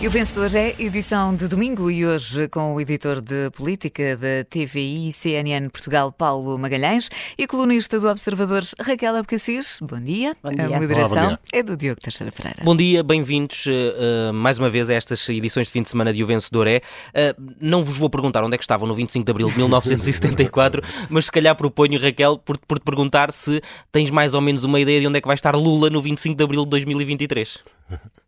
E o vencedor é edição de domingo e hoje com o editor de política da TVI e CNN Portugal, Paulo Magalhães, e colunista do Observador, Raquel Abcacis. Bom dia. Bom dia. A moderação Olá, dia. é do Diogo Teixeira Pereira. Bom dia, bem-vindos uh, mais uma vez a estas edições de fim de semana de O Vencedor é. Uh, não vos vou perguntar onde é que estavam no 25 de Abril de 1974, mas se calhar proponho, Raquel, por, por te perguntar se tens mais ou menos uma ideia de onde é que vai estar Lula no 25 de Abril de 2023.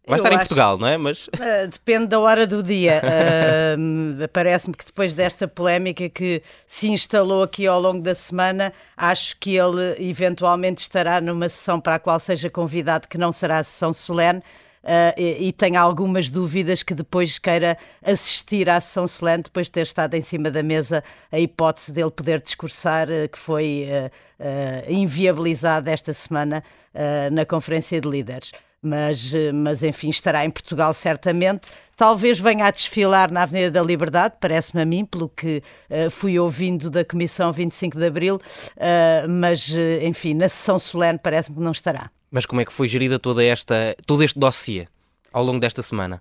Vai Eu estar em acho- Portugal, não é? Mas Uh, depende da hora do dia. Uh, Parece-me que depois desta polémica que se instalou aqui ao longo da semana, acho que ele eventualmente estará numa sessão para a qual seja convidado, que não será a sessão solene. uh, e, e tenho algumas dúvidas que depois queira assistir à sessão solene, depois de ter estado em cima da mesa a hipótese dele poder discursar, uh, que foi uh, inviabilizada esta semana na Conferência de Líderes mas, eh, mas enfim, estará em Portugal certamente. Talvez venha a desfilar na Avenida da Liberdade, parece-me a mim, pelo que eh, fui ouvindo da Comissão 25 de Abril, eh, mas enfim, na sessão solene parece-me que não estará. Mas como é que foi gerida toda esta, todo este dossiê ao longo desta semana?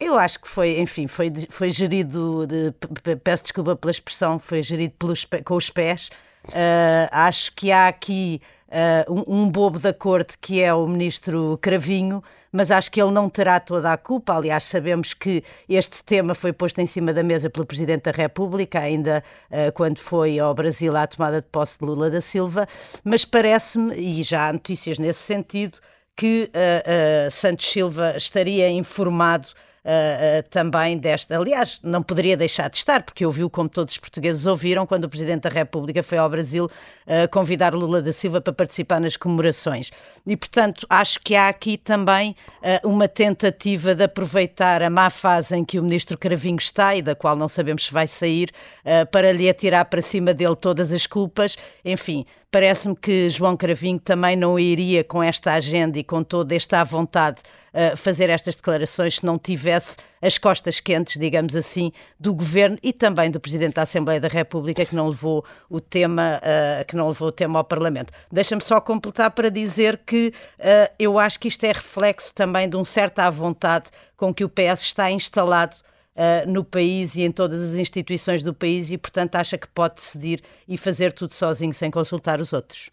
Eu acho que foi, enfim, foi, foi gerido, de- pe- pe- peço desculpa pela expressão, foi gerido pelos, pe- com os pés. Ah, acho que há aqui ah, um, bobo da corte que é o ministro Cravinho, mas acho que ele não terá toda a culpa. Aliás, sabemos que este tema foi posto em cima da mesa pelo Presidente da República, ainda ah, quando foi ao Brasil à tomada de posse de Lula da Silva, mas parece-me, e já há notícias nesse sentido, que ah, Santos Silva estaria informado ah, também desta. Aliás, não poderia deixar de estar, porque ouviu, como todos os portugueses ouviram, quando o Presidente da República foi ao Brasil ah, convidar Lula da Silva para participar nas comemorações. E, portanto, acho que há aqui também uma tentativa de aproveitar a má fase em que o Ministro Cravinho está e da qual não sabemos se vai sair, ah, para lhe atirar para cima dele todas as culpas. Enfim, parece-me que João Cravinho também não iria com esta agenda e com toda esta à vontade uh, fazer estas declarações se não tivesse as costas quentes, digamos assim, do governo e também do Presidente da Assembleia da República que não levou o tema, uh, que não levou o tema ao Parlamento. Deixa-me só completar para dizer que uh, eu acho que isto é reflexo também de um certo à vontade com que o PS está instalado uh, no país e em todas as instituições do país e, portanto, acha que pode decidir e fazer tudo sozinho sem consultar os outros.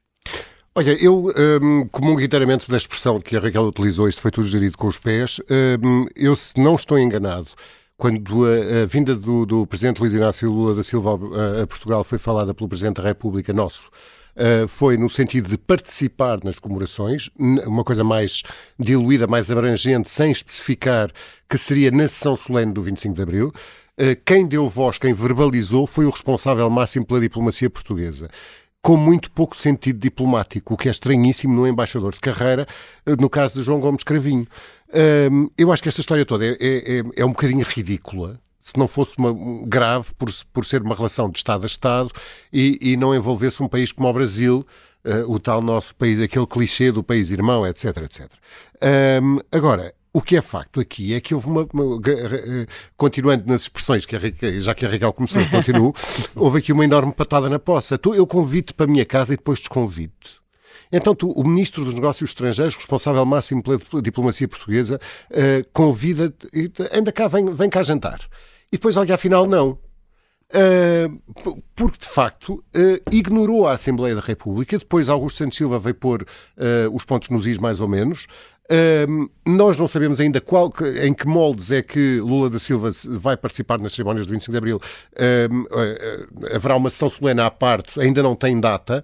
Olha, eu hum, comungo inteiramente da expressão que a Raquel utilizou, isto foi tudo gerido com os pés. Hum, eu, se não estou enganado, quando a, a vinda do, do Presidente Luís Inácio Lula da Silva a, a Portugal foi falada pelo Presidente da República nosso, Uh, foi no sentido de participar nas comemorações, uma coisa mais diluída, mais abrangente, sem especificar que seria na sessão solene do 25 de Abril. Uh, quem deu voz, quem verbalizou, foi o responsável máximo pela diplomacia portuguesa com muito pouco sentido diplomático, o que é estranhíssimo no embaixador de carreira, eh, no caso de João Gomes Cravinho. Eu acho que esta história toda é, é, é- é um bocadinho ridícula. Se não fosse uma, um- grave por, por ser uma relação de Estado a Estado e, e não envolvesse um país como o Brasil, eh, o tal nosso país, aquele clichê do país irmão, etc, etc. Hum, agora, o que é facto aqui é que houve uma. uma- eh, continuando nas expressões, que a já que a Raquel começou, eu continuo, houve aqui uma enorme patada na poça. Tu, eu convido-te para a minha casa e depois desconvido-te. Então, tu, o Ministro dos Negócios Estrangeiros, responsável máximo pela dipl- diplomacia portuguesa, eh, convida-te, te- anda cá, vem, vem cá jantar. E depois, olha, afinal, não. Uh, porque de facto uh, ignorou a Assembleia da República. Depois Augusto Santos Silva veio pôr uh, os pontos nos is, mais ou menos. Uh, nós não sabemos ainda qual, em que moldes é que Lula da Silva vai participar nas cerimónias do 25 de Abril. Uh, uh, uh, haverá uma sessão solene à parte, ainda não tem data.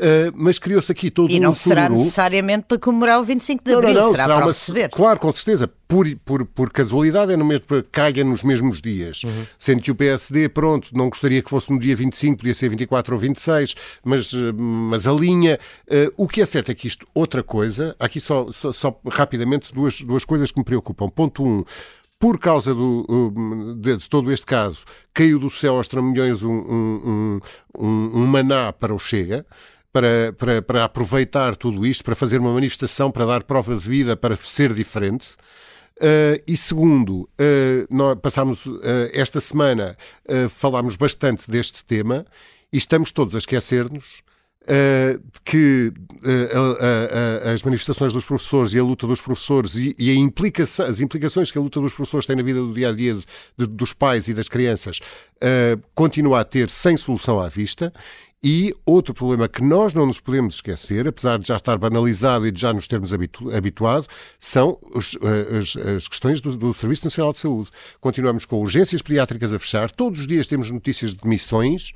Uh, mas criou-se aqui todo E um não será sururu. necessariamente para comemorar o 25 de Não, não, Abril, não, será, para o uma- receber. Claro, com certeza. Por, por, por casualidade é no mesmo, caia nos mesmos dias. Sendo que o PSD, pronto, não gostaria que fosse no dia 25, podia ser 24 ou 26, mas, eh, mas a linha. eh, o que é certo é que isto, outra coisa, aqui só, só, só rapidamente duas, duas coisas que me preocupam. Ponto 1. Um, por causa do, um, de, de todo este caso, caiu do céu aos tramilhões um, um, um, um, maná para o Chega para, para, para aproveitar tudo isto, para fazer uma manifestação, para dar prova de vida, para ser diferente. Uh, e segundo, uh, nós passámos uh, esta semana, falámos bastante deste tema e estamos todos a esquecer-nos que uh, uh, as manifestações dos professores e a luta dos professores e, e implica as implicações que a luta dos professores tem na vida do dia a dia dos pais e das crianças continua a ter sem solução à vista. E outro problema que nós não nos podemos esquecer, apesar de já estar banalizado e de já nos termos habitu habituado, são os, as, as, questões do, do Serviço Nacional de Saúde. Continuamos com urgências pediátricas a fechar, todos os dias temos notícias de demissões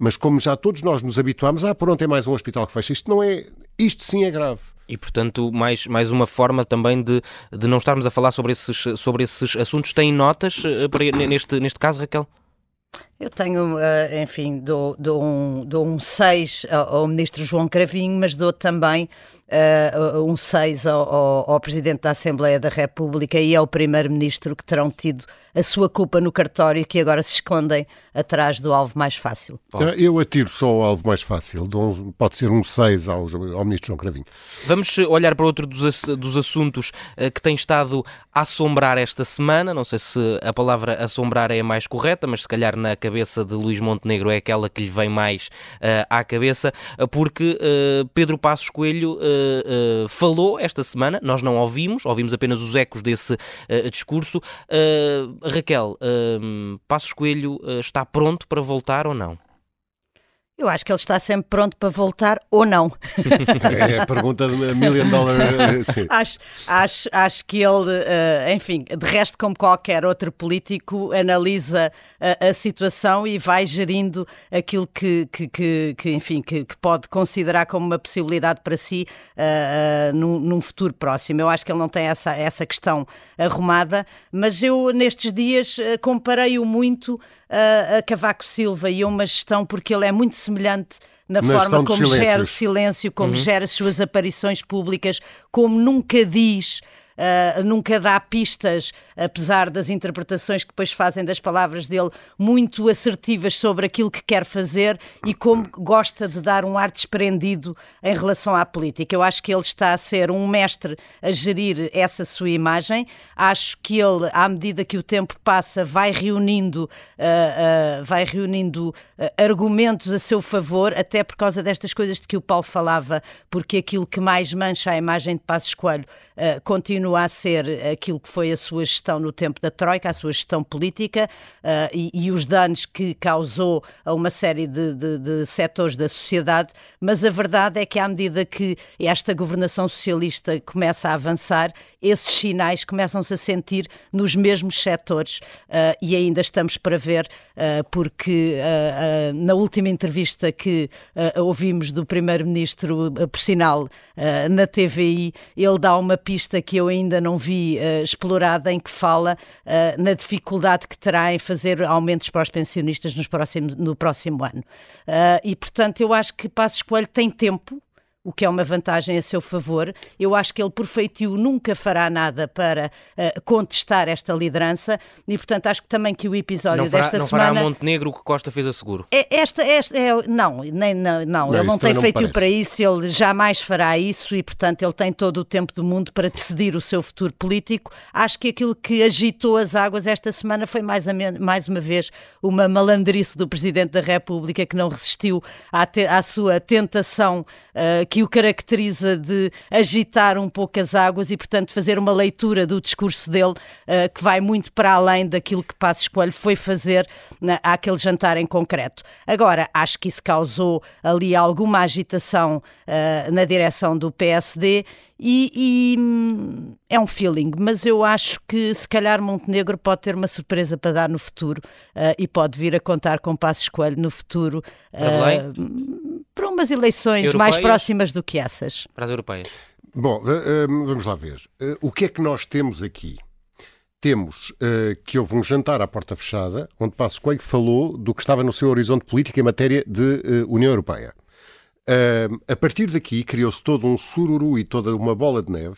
mas como já todos nós nos habituámos, ah, pronto, é mais um hospital que fecha. Isto não é. Isto sim é grave. E, portanto, mais, mais uma forma também de, de não estarmos a falar sobre esses, sobre esses assuntos. Tem notas eh, para, neste, neste caso, Raquel? Eu tenho, eh, enfim, dou, dou, um, dou um 6 ao ministro João Cravinho, mas dou também uh, um 6 ao, ao, ao, Presidente da Assembleia da República e ao Primeiro-Ministro que terão tido a sua culpa no cartório que agora se escondem atrás do alvo mais fácil. Bom. Eu atiro só ao alvo mais fácil, pode ser um 6 ao, ao Ministro João Cravinho. Vamos olhar para outro dos, dos assuntos que tem estado a assombrar esta semana, não sei se a palavra assombrar é a mais correta, mas se calhar na cabeça de Luís Montenegro é aquela que lhe vem mais uh, à cabeça, porque Pedro Passos Coelho uh, falou esta semana, nós não ouvimos, ouvimos apenas os ecos desse uh, discurso. Raquel, Passos Coelho está pronto para voltar ou não? Eu acho que ele está sempre pronto para voltar ou não. É a pergunta de million dollar. Sim. Acho, acho, acho que ele, uh, enfim, de resto, como qualquer outro político, analisa a, a situação e vai gerindo aquilo que, que, que, que enfim, que, pode considerar como uma possibilidade para si uh, uh, num, num, futuro próximo. Eu acho que ele não tem essa, essa questão arrumada, mas eu nestes dias comparei-o muito a Cavaco Silva e a uma gestão porque ele é muito semelhante na, na forma como gera o silêncio, como uhum. gera as suas aparições públicas, como nunca diz uh, nunca dá pistas, apesar das interpretações que depois fazem das palavras dele, muito assertivas sobre aquilo que quer fazer e como gosta de dar um ar desprendido em relação à política. Eu acho que ele está a ser um mestre a gerir essa sua imagem. Acho que ele, à medida que o tempo passa, vai reunindo, uh, uh, vai reunindo argumentos a seu favor, até por causa destas coisas de que o Paulo falava, porque aquilo que mais mancha a imagem de Passos Coelho continua continua a ser aquilo que foi a sua gestão no tempo da Troika, a sua gestão política uh, e, e, os danos que causou a uma série de, de, de, setores da sociedade, mas a verdade é que à medida que esta governação socialista começa a avançar, esses sinais começam-se a sentir nos mesmos setores uh, e ainda estamos para ver, uh, porque na última entrevista que ouvimos do Primeiro-Ministro, por sinal, na TVI, ele dá uma pista que eu ainda ainda não vi uh, explorada, em que fala uh, na dificuldade que terá em fazer aumentos para os pensionistas nos próximos, no próximo ano. Uh, e, portanto, eu acho que Passos Coelho tem tempo o que é uma vantagem a seu favor. Eu acho que ele, por feitio, nunca fará nada para uh, contestar esta liderança e, portanto, acho que também que o episódio não fará, desta não semana... Não fará Montenegro o que Costa fez a seguro? É, esta, esta é, não, nem, não, não, não ele não tem feitio para isso, ele jamais fará isso e, portanto, ele tem todo o tempo do mundo para decidir o seu futuro político. Acho que aquilo que agitou as águas esta semana foi, mais, a, mais uma vez, uma malandrice do Presidente da República que não resistiu à, te, à sua tentação uh, que o caracteriza de agitar um pouco as águas e, portanto, fazer uma leitura do discurso dele uh, que vai muito para além daquilo que Passos Coelho foi fazer na, àquele jantar em concreto. Agora, acho que isso causou ali alguma agitação uh, na direção do PSD e, e, hum, é um feeling, mas eu acho que se calhar Montenegro pode ter uma surpresa para dar no futuro uh, e pode vir a contar com Passos Coelho no futuro. Uh, para umas eleições europeias, mais próximas do que essas. Para as europeias. Bom, vamos lá ver. Eh, o que é que nós temos aqui? Temos que houve um jantar à porta fechada, onde Passos Coelho falou do que estava no seu horizonte político em matéria de União Europeia. A partir daqui criou-se todo um sururu e toda uma bola de neve.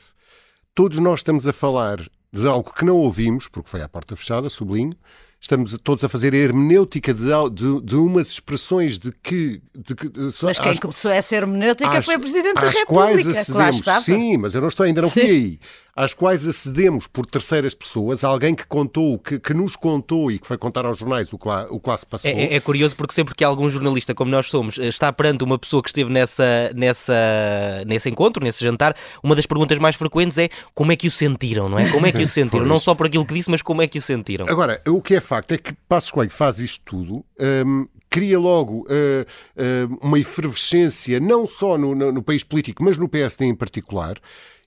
Todos nós estamos a falar de algo que não ouvimos, porque foi à porta fechada, sublinho, estamos todos a fazer a hermenêutica de, de, de umas expressões de que. De, de, mas quem às, começou essa hermenêutica às, foi o Presidente da República. Quais acedemos, sim, mas eu não estou, ainda não fui aí. Às quais acedemos por terceiras pessoas, alguém que contou, que, que nos contou e que foi contar aos jornais o que lá, o que lá se passou. É, é, curioso porque sempre que algum jornalista, como nós somos, está perante uma pessoa que esteve nessa, nessa, nesse encontro, nesse jantar, uma das perguntas mais frequentes é como é que o sentiram, não é? Como é que o sentiram? não só por aquilo que disse, mas como é que o sentiram? Agora, o que é facto é que Passos Coelho faz isto tudo. Hum, cria logo uh, uma efervescência, não só no, no, no, país político, mas no PSD em particular.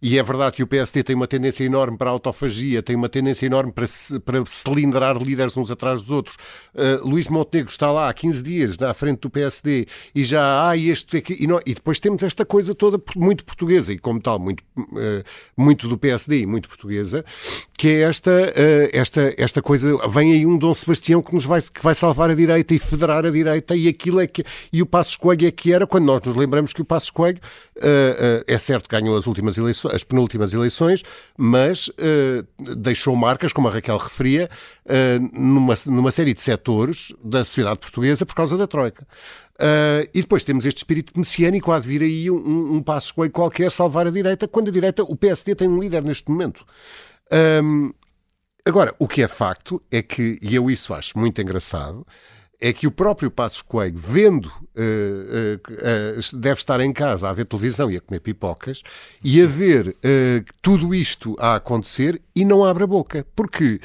E é verdade que o PSD tem uma tendência enorme para a autofagia, tem uma tendência enorme para, para cilindrar líderes uns atrás dos outros. Uh, Luís Montenegro está lá há 15 dias na frente do PSD e já há este aqui. E, não, e, depois temos esta coisa toda muito portuguesa e, como tal, muito, uh, muito do PSD e muito portuguesa, que é esta, uh, esta, esta coisa. Vem aí um Dom Sebastião que nos vai, que vai salvar a direita e federar a direita, e aquilo é que. E o Passos Coelho é que era, quando nós nos lembramos que o Passos Coelho é certo que ganhou as últimas eleições as penúltimas eleições, mas uh, deixou marcas, como a Raquel referia, uh, numa, numa série de setores da sociedade portuguesa por causa da Troika. Uh, e depois temos este espírito messiânico, há de vir aí um, um passo qualquer salvar a direita, quando a direita, o PSD tem um líder neste momento. Um, agora, o que é facto é que, e eu isso acho muito engraçado, é que o próprio Passos Coelho, vendo, uh, uh, uh, deve estar em casa a ver televisão e a comer pipocas, e a ver tudo isto a acontecer e não abre a boca. Porque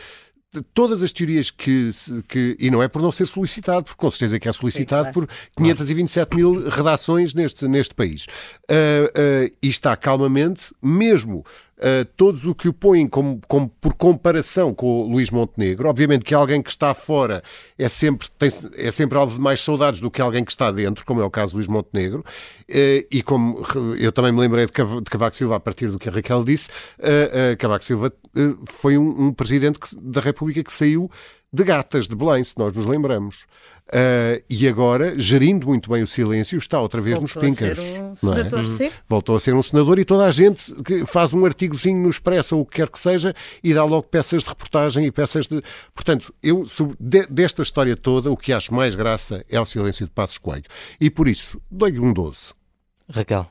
todas as teorias que, que, E não é por não ser solicitado, porque com certeza que é solicitado Sim, claro. por 527 mil redações neste, neste país. e está calmamente, mesmo uh, todos o que o põem como, como, por comparação com o Luís Montenegro. Obviamente que alguém que está fora é sempre, tem, é sempre alvo de mais saudades do que alguém que está dentro, como é o caso do Luís Montenegro. Uh, e como eu também me lembrei de, de Cavaco Silva a partir do que a Raquel disse, uh, Cavaco Silva foi um, um presidente que, da República que saiu de gatas de Belém, se nós nos lembramos. Uh, e agora, gerindo muito bem o silêncio, está outra vez Voltou nos pincas. A ser um senador, é? Voltou a ser um senador e toda a gente que faz um artigozinho no Expresso ou o que quer que seja e dá logo peças de reportagem e peças de. Portanto, eu, de, desta história toda, o que acho mais graça é o silêncio de Passos Coelho. E por isso, dou-lhe um 12. Raquel.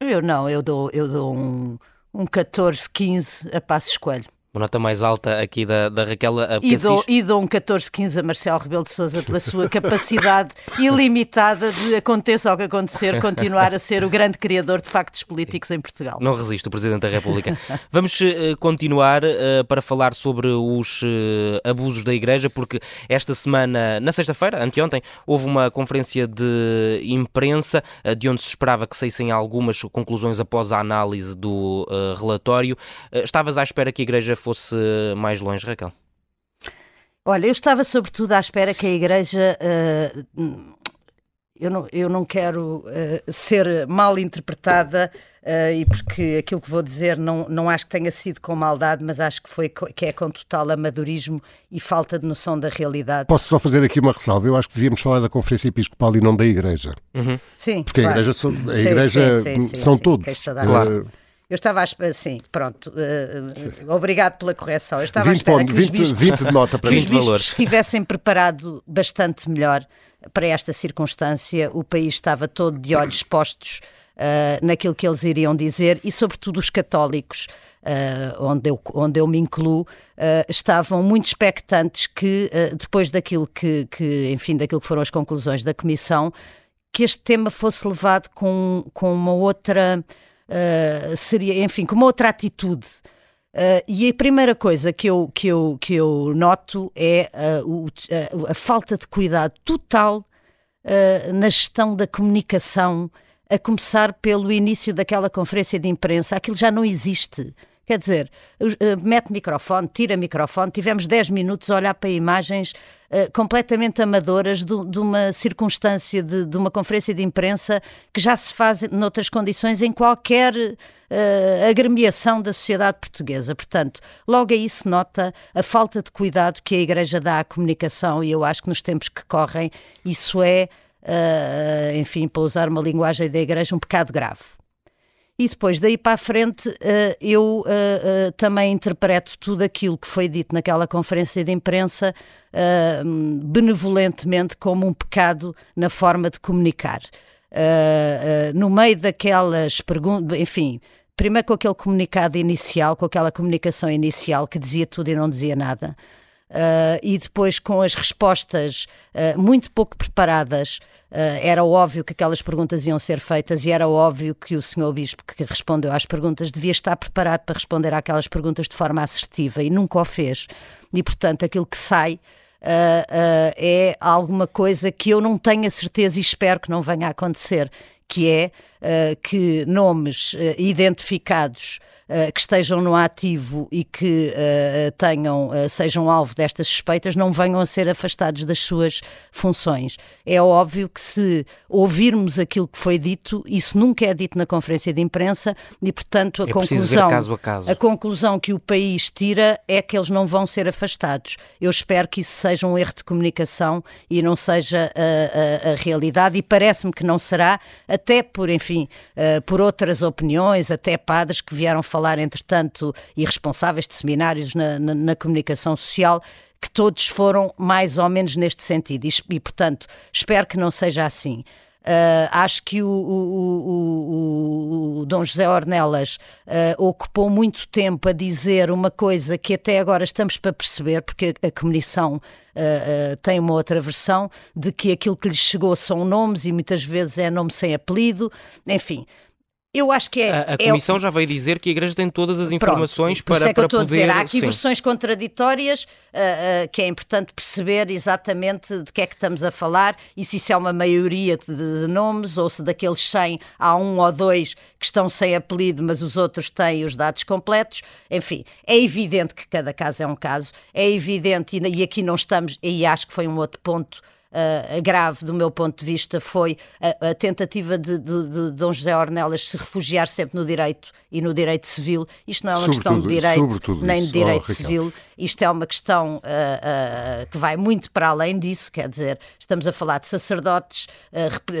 Eu não, eu dou, eu dou um, um 14, 15 a Passos Coelho uma nota mais alta aqui da, da Raquel e dou, e dou um 14-15 a Marcelo Rebelo de Sousa pela sua capacidade ilimitada de aconteça o que acontecer, continuar a ser o grande criador de factos políticos em Portugal. Não resisto, o Presidente da República. Vamos uh, continuar uh, para falar sobre os uh, abusos da Igreja, porque esta semana, na sexta-feira, anteontem, houve uma conferência de imprensa de onde se esperava que saíssem algumas conclusões após a análise do relatório. estavas à espera que a Igreja fosse mais longe, Raquel? Olha, eu estava sobretudo à espera que a Igreja. Uh, eu, não, eu não quero uh, ser mal interpretada uh, e porque aquilo que vou dizer não, não acho que tenha sido com maldade, mas acho que, foi, que é com total amadorismo e falta de noção da realidade. Posso só fazer aqui uma ressalva? Eu acho que devíamos falar da Conferência Episcopal e não da Igreja. Uhum. Sim. Porque claro. a Igreja, são, a igreja sim, sim, sim, são todos. Claro. Eu estava a esperar, sim, pronto, uh, obrigado pela correção. Eu estava 20 a esperar ponto, que 20, os bispos, 20 de nota para os bispos estivessem preparado bastante melhor para esta circunstância. O país estava todo de olhos postos uh, naquilo que eles iriam dizer e, sobretudo, os católicos. Uh, onde, eu, onde eu me incluo, uh, estavam muito expectantes que, uh, depois daquilo que, que, enfim, daquilo que foram as conclusões da Comissão, que este tema fosse levado com, com uma outra uh, seria, enfim, com uma outra atitude. Uh, e a primeira coisa que eu, que eu, que eu noto é uh, o, a falta de cuidado total na gestão da comunicação, a começar pelo início daquela conferência de imprensa. Aquilo já não existe. Quer dizer, uh, mete microfone, tira microfone, tivemos 10 minutos a olhar para imagens uh, completamente amadoras de, de uma circunstância, de, de, uma conferência de imprensa que já se faz noutras condições em qualquer uh, agremiação da sociedade portuguesa. Portanto, logo aí se nota a falta de cuidado que a Igreja dá à comunicação e eu acho que nos tempos que correm isso é, enfim, para usar uma linguagem da Igreja, um pecado grave e depois daí para a frente uh, eu uh, uh, também interpreto tudo aquilo que foi dito naquela conferência de imprensa benevolentemente como um pecado na forma de comunicar. no meio daquelas perguntas, enfim, primeiro com aquele comunicado inicial, com aquela comunicação inicial que dizia tudo e não dizia nada. Uh, e depois com as respostas uh, muito pouco preparadas, uh, era óbvio que aquelas perguntas iam ser feitas e era óbvio que o senhor Bispo que respondeu às perguntas devia estar preparado para responder àquelas perguntas de forma assertiva e nunca o fez. E portanto aquilo que sai é alguma coisa que eu não tenho a certeza e espero que não venha a acontecer, que é que nomes identificados eh, que estejam no ativo e que uh, tenham, uh, sejam alvo destas suspeitas não venham a ser afastados das suas funções. É óbvio que se ouvirmos aquilo que foi dito, isso nunca é dito na conferência de imprensa e, portanto, a é conclusão, caso a, caso. a conclusão que o país tira é que eles não vão ser afastados. Eu espero que isso seja um erro de comunicação e não seja a, a, a realidade e parece-me que não será, até por, enfim, por outras opiniões, até padres que vieram falar, entretanto, e responsáveis de seminários na, na, na comunicação social, que todos foram mais ou menos neste sentido. E, e portanto, espero que não seja assim. Uh, acho que o, o, o, o, Dom José Ornelas uh, ocupou muito tempo a dizer uma coisa que até agora estamos para perceber, porque a, a Comissão uh, tem uma outra versão, de que aquilo que lhes chegou são nomes e muitas vezes é nome sem apelido, enfim. Eu acho que é. A, a Comissão é, já veio dizer que a Igreja tem todas as informações Pronto, para, é que eu estou poder. A dizer. Há aqui sim. versões contraditórias uh, uh, que é importante perceber exatamente de que é que estamos a falar e se isso é uma maioria de, de, nomes ou se daqueles 100 há um ou dois que estão sem apelido, mas os outros têm os dados completos. Enfim, é evidente que cada caso é um caso, é evidente, e, e aqui não estamos, e acho que foi um outro ponto uh, grave do meu ponto de vista foi a, a tentativa de, de, de, Dom José Ornelas se refugiar sempre no direito e no direito civil. Isto não é uma questão de direito nem de direito oh, civil, isto é uma questão uh, uh, que vai muito para além disso, quer dizer, estamos a falar de sacerdotes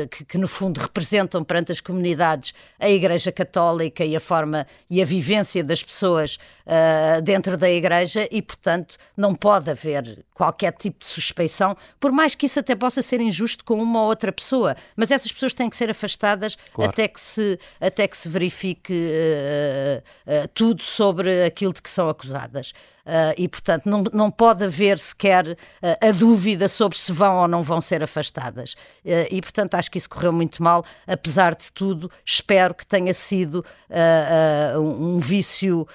que, que, no fundo representam perante as comunidades a Igreja Católica e a forma e a vivência das pessoas dentro da Igreja e, portanto, não pode haver qualquer tipo de suspeição, por mais que isso até possa ser injusto com uma ou outra pessoa, mas essas pessoas têm que ser afastadas claro. até, que se, até que se verifique uh, uh, tudo sobre aquilo de que são acusadas. Uh, e, portanto, não, não pode haver sequer uh, a dúvida sobre se vão ou não vão ser afastadas. Uh, e, portanto, acho que isso correu muito mal. Apesar de tudo, espero que tenha sido um vício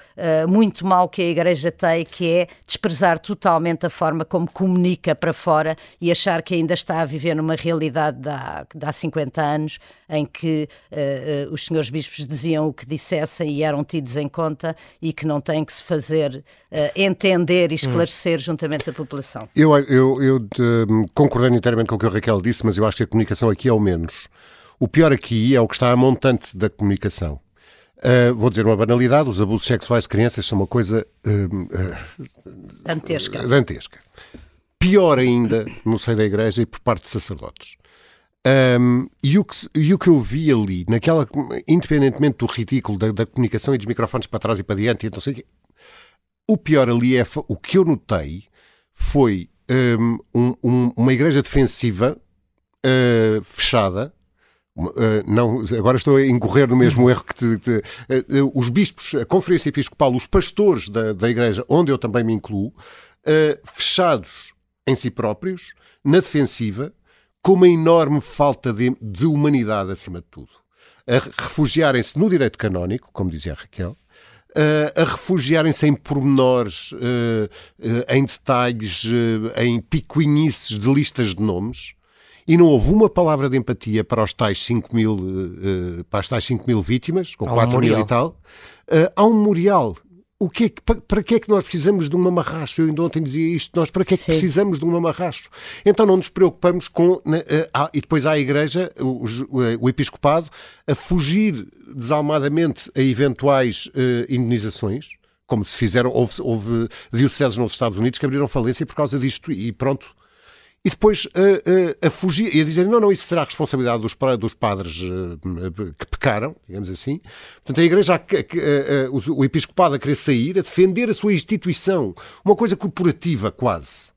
muito mau que a Igreja tem, que é desprezar totalmente a forma como comunica para fora e achar que ainda está a viver numa realidade de há, de há 50 anos em que os senhores bispos diziam o que dissessem e eram tidos em conta e que não tem que se fazer entender e esclarecer hum. juntamente a população. Eu, eu, eu de, concordei inteiramente com o que a Raquel disse, mas eu acho que a comunicação aqui é o menos. O pior aqui é o que está a montante da comunicação. Uh, vou dizer uma banalidade: os abusos sexuais de crianças são uma coisa uh, uh, dantesca. dantesca. Pior ainda no seio da igreja e por parte de sacerdotes. Um, e, o que, e o que eu vi ali, naquela, independentemente do ridículo da, da comunicação e dos microfones para trás e para diante, e não sei, o pior ali é o que eu notei foi um, um, uma igreja defensiva uh, fechada. Uh, não, agora estou a incorrer no mesmo erro que te, te, uh, os bispos, a Conferência Episcopal, os pastores da, da igreja, onde eu também me incluo, fechados em si próprios, na defensiva, com uma enorme falta de, de humanidade acima de tudo. A refugiarem-se no direito canónico, como dizia a Raquel, a refugiarem-se em pormenores, uh, uh, em detalhes, em picuinices de listas de nomes, e não houve uma palavra de empatia para os tais 5 mil, para as tais 5 mil vítimas, com há 4 um mil e tal. há um memorial o que é que, para, que é que nós precisamos de um mamarracho? Eu ainda ontem dizia isto, nós para que é que Sim. precisamos de um mamarracho? Então não nos preocupamos com... Uh, uh, e depois há a Igreja, o, o, o, Episcopado, a fugir desalmadamente a eventuais uh, indenizações, como se fizeram, houve, houve dioceses nos Estados Unidos que abriram falência por causa disto e pronto, e depois a, a, a fugir e a dizer não, não, isso será a responsabilidade dos, dos padres uh, que pecaram, digamos assim. Portanto, a Igreja, a, o Episcopado a querer sair, a defender a sua instituição, uma coisa corporativa quase.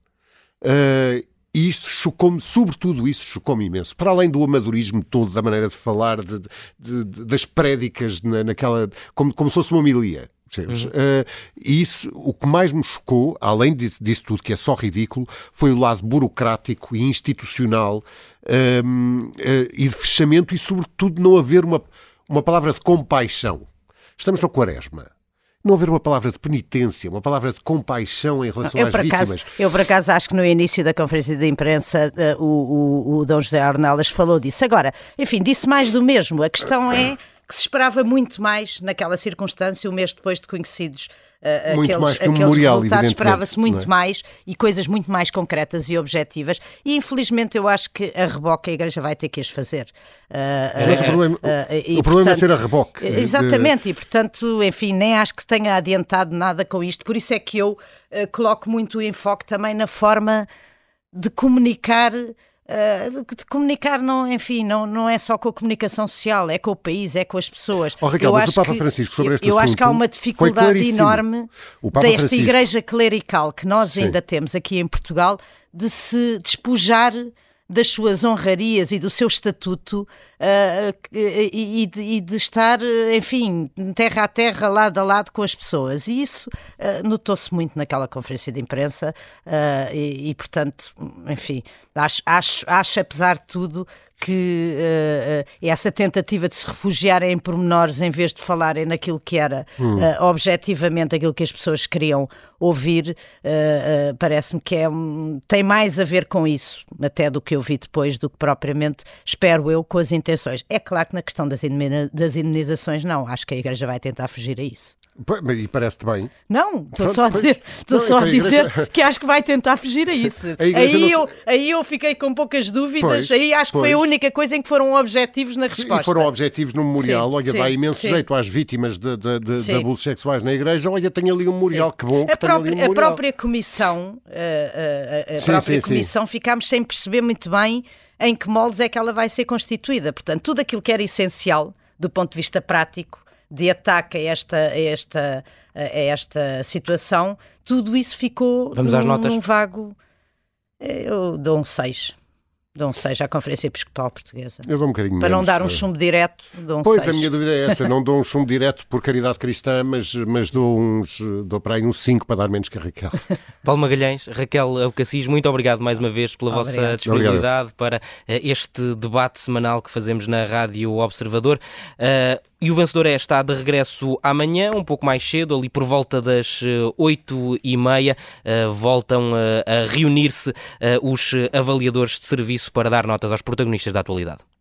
Uh, E isto chocou-me, sobretudo isso chocou-me imenso. Para além do amadorismo todo, da maneira de falar, de, de, de, das prédicas na, naquela. como, como se fosse uma homilia. Uhum. Uh, e isso, o que mais me chocou, além disso, disso, tudo, que é só ridículo, foi o lado burocrático e institucional uh, uh, e de fechamento e, sobretudo, não haver uma, uma palavra de compaixão. Estamos na quaresma não haver uma palavra de penitência, uma palavra de compaixão em relação eu, às acaso, vítimas. Eu, por acaso, acho que no início da conferência de imprensa uh, o, o, o Dom José Arnelas falou disso. Agora, enfim, disse mais do mesmo. A questão é que se esperava muito mais naquela circunstância, um mês depois de conhecidos uh, muito aqueles, mais que aqueles memorial, resultados, esperava-se muito é? mais e coisas muito mais concretas e objetivas. E infelizmente eu acho que a reboque a Igreja vai ter que as fazer. Uh, Mas uh, o problema, e, o problema portanto, é ser a reboque. Exatamente, de... e portanto, enfim, nem acho que tenha adiantado nada com isto. Por isso é que eu coloco muito o enfoque também na forma de comunicar Uh, de comunicar, não, enfim, não, não é só com a comunicação social, é com o país, é com as pessoas. Oh, Raquel, eu mas o Papa Francisco sobre este eu. Eu acho que há uma dificuldade enorme desta Francisco... igreja clerical que nós Sim. ainda temos aqui em Portugal de se despojar das suas honrarias e do seu estatuto uh, e, de, e, de, estar, enfim, terra a terra, lado a lado com as pessoas. E isso uh, notou-se muito naquela conferência de imprensa uh, e, e, portanto, enfim, acho, acho, acho, apesar de tudo, que uh, essa tentativa de se refugiarem em pormenores em vez de falarem naquilo que era hum. uh, objetivamente aquilo que as pessoas queriam ouvir, uh, parece-me que é, um, tem mais a ver com isso, até do que eu vi depois, do que propriamente, espero eu, com as intenções. É claro que na questão das, indenizações, não, acho que a Igreja vai tentar fugir a isso. E parece-te bem. Não, estou só a dizer, estou só a dizer igreja... que acho que vai tentar fugir a isso. A aí, não... eu, aí eu fiquei com poucas dúvidas, pois, aí acho que pois. foi a única coisa em que foram objetivos na resposta. E foram objetivos no memorial. Sim, olha, sim, dá imenso sim. jeito às vítimas de, de, de, de, abusos sexuais na igreja. Olha, tem ali um memorial, que bom. Que a, própria, um a própria comissão, a, a, a própria comissão, ficámos sem perceber muito bem em que moldes é que ela vai ser constituída. Portanto, tudo aquilo que era essencial do ponto de vista prático de ataque a esta, a esta, a esta situação, tudo isso ficou Vamos num, às notas. num vago. Eu dou um 6 dou um 6 à Conferência Episcopal Portuguesa. Eu dou um bocadinho Para menos, não dar um chumbo direto, dou um Pois, seis. a minha dúvida é essa. Não dou um chumbo direto por caridade cristã, mas, mas dou, uns, dou para aí uns 5 para dar menos que a Raquel. Paulo Magalhães, Raquel Alcacis, muito obrigado mais uma vez pela Obrigado. vossa disponibilidade obrigado. para uh, este debate semanal que fazemos na Rádio Observador. Uh, e o vencedor é está de regresso amanhã, um pouco mais cedo, ali por volta das uh, oito e meia. voltam a reunir-se os avaliadores de serviço para dar notas aos protagonistas da atualidade.